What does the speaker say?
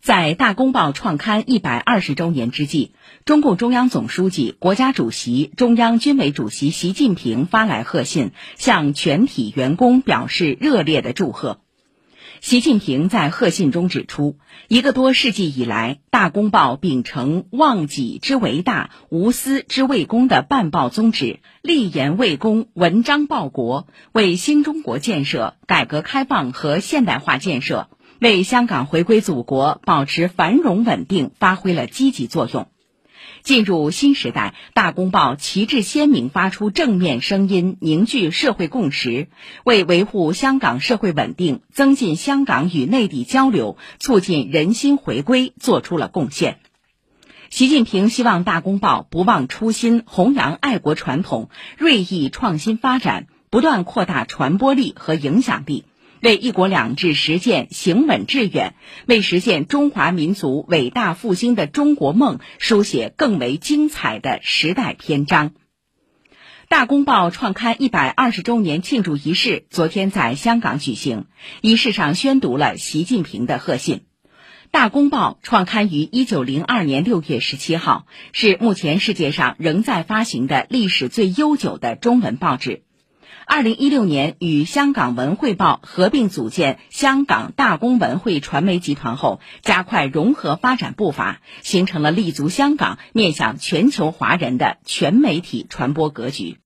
在《大公报》创刊一百二十周年之际，中共中央总书记、国家主席、中央军委主席习近平发来贺信，向全体员工表示热烈的祝贺。习近平在贺信中指出，一个多世纪以来，《大公报》秉承忘己之为大、无私之为公的办报宗旨，立言为公，文章报国，为新中国建设、改革开放和现代化建设。为香港回归祖国、保持繁荣稳定发挥了积极作用。进入新时代，《大公报》旗帜鲜明，发出正面声音，凝聚社会共识，为维护香港社会稳定、增进香港与内地交流、促进人心回归做出了贡献。习近平希望《大公报》不忘初心，弘扬爱国传统，锐意创新发展，不断扩大传播力和影响力。为“一国两制”实践行稳致远，为实现中华民族伟大复兴的中国梦书写更为精彩的时代篇章。大公报创刊一百二十周年庆祝仪式昨天在香港举行，仪式上宣读了习近平的贺信。大公报创刊于一九零二年六月十七号，是目前世界上仍在发行的历史最悠久的中文报纸。二零一六年与香港文汇报合并组建香港大公文汇传媒集团后，加快融合发展步伐，形成了立足香港、面向全球华人的全媒体传播格局。